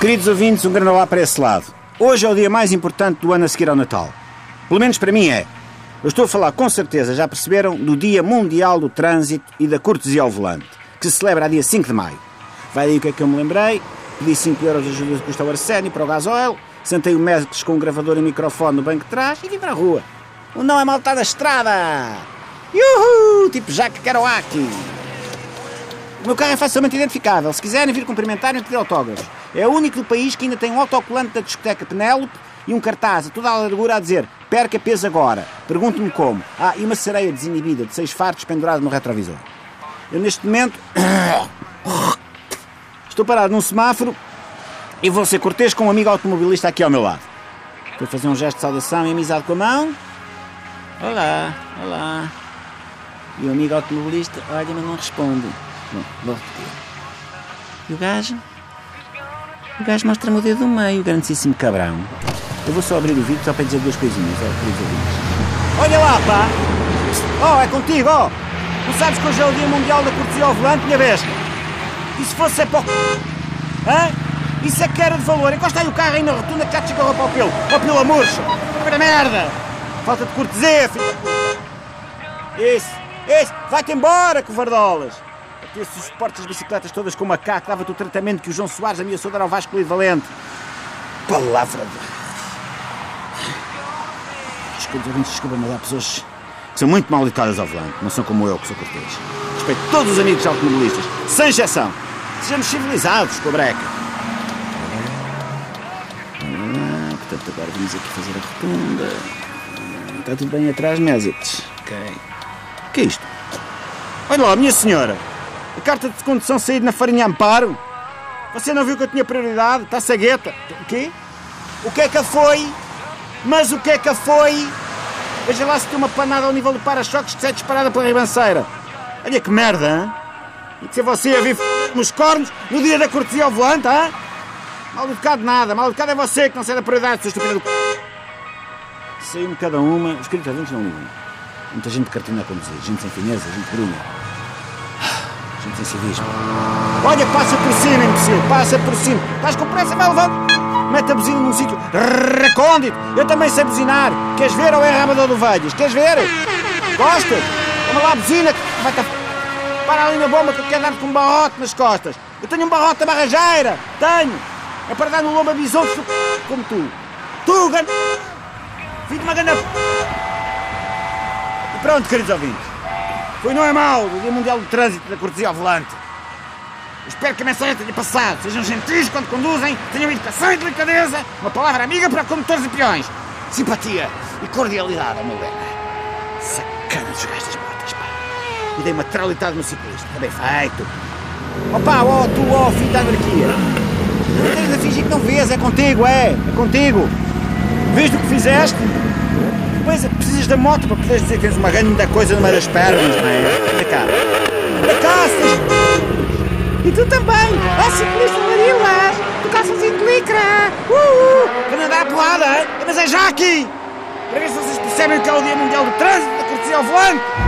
Queridos ouvintes, um grande olá para esse lado. Hoje é o dia mais importante do ano a seguir ao Natal. Pelo menos para mim é. Eu estou a falar, com certeza, já perceberam, do Dia Mundial do Trânsito e da Cortesia ao Volante, que se celebra a dia 5 de maio. Vai daí o que é que eu me lembrei. Pedi 5 euros de ajuda de custo Arsénio para o gasóleo, sentei o Mescles com um gravador e microfone no banco de trás e vim para a rua. O não é malta da estrada! Yuhu! Tipo Jacques Kerouac! O meu carro é facilmente identificável. Se quiserem vir cumprimentar e pedir autógrafos. É o único país que ainda tem um autocolante da discoteca Penélope e um cartaz a toda a largura a dizer perca peso agora. Pergunto-me como. Ah, e uma sereia desinibida de seis fartos pendurada no retrovisor. Eu neste momento estou parado num semáforo e vou ser cortês com um amigo automobilista aqui ao meu lado. A fazer um gesto de saudação e amizade com a mão. Olá, olá. E o amigo automobilista olha, mas não responde. Bom, vou repetir. E o gajo? O gajo mostra-me o dedo do meio, grandíssimo cabrão. Eu vou só abrir o vídeo só para dizer duas coisinhas, ó, queridos ouvintes. Olha lá, pá! Oh, é contigo, ó! Oh. Tu sabes que hoje é o Dia Mundial da Cortesia ao Volante, minha besta? E se fosse é para o... Hã? Isso é que era de valor. Encosta aí o carro aí na rotunda que já te chegou para o pelo. Para o pelo murcha. Para merda! Falta de cortesia, filho. Isso, isso! Vai-te embora, covardolas! Até se suportas as bicicletas todas com macaco, dava-te o tratamento que o João Soares ameaçou dar ao Vasco Lido Valente. Palavra de... Desculpa, desculpa-me, há pessoas que são muito mal ao volante, não são como eu, que sou cortês. Respeito todos os amigos automobilistas, sem exceção. Sejamos civilizados com a breca. Ah, portanto, agora vamos aqui fazer a rotunda. Está tudo bem atrás, Mésites. Ok. O que é isto? Olha lá, minha senhora. A carta de condução saída na farinha Amparo. Você não viu que eu tinha prioridade? Está cegueta. O quê? O que é que foi? Mas o que é que foi? Veja lá se tem uma panada ao nível do para-choques que sai disparada pela ribanceira. Olha que merda, hein? E se você a vir nos cornos no dia da cortesia ao volante, hein? Mal educado nada. Mal educado é você que não sai da prioridade, seu estúpido. Saiu-me cada uma. Os queridos ouvintes não ligam. Muita gente de cartina a conduzir. Gente sem fineza, gente bruna. Gente. Olha, passa por cima, imbecil. Passa por cima. Estás com pressa, vai levando. Mete a buzina num sítio recôndito. Eu também sei buzinar. Queres ver ou é rabador do Velhas? Queres ver? Gostas? Toma lá a buzina que vai-te... Para ali na bomba que eu quero dar-te com um barrote nas costas. Eu tenho um barrote da barrageira. Tenho. É para dar no lombo a bisonte como tu. Tu, gan... De uma gana... E pronto, queridos ouvintes. Foi não é mau o Dia Mundial do Trânsito da Cortesia ao Volante. Espero que a mensagem tenha passado. Sejam gentis quando conduzem, tenham educação e delicadeza, uma palavra amiga para condutores e peões. Simpatia e cordialidade, meu ver. Sacana dos gajos das motas, pá. E dei uma traulitada no ciclista. Está bem feito. Opa, ó, tu, ó, filho da anarquia. Não tens a fingir que não vês, é contigo, é. É contigo. Vês do que fizeste? Depois precisas da moto para poderes dizer que tens uma grande coisa no meio das pernas, não é? Anda cá. Cá, se E tu também! Ó ciclista Marilas! Tu calçãozinho de licra! Uh, uh! Para andar a porrada, hein? Mas é já aqui! Para ver se vocês percebem que é o Dia Mundial do Trânsito, da cortesia ao volante!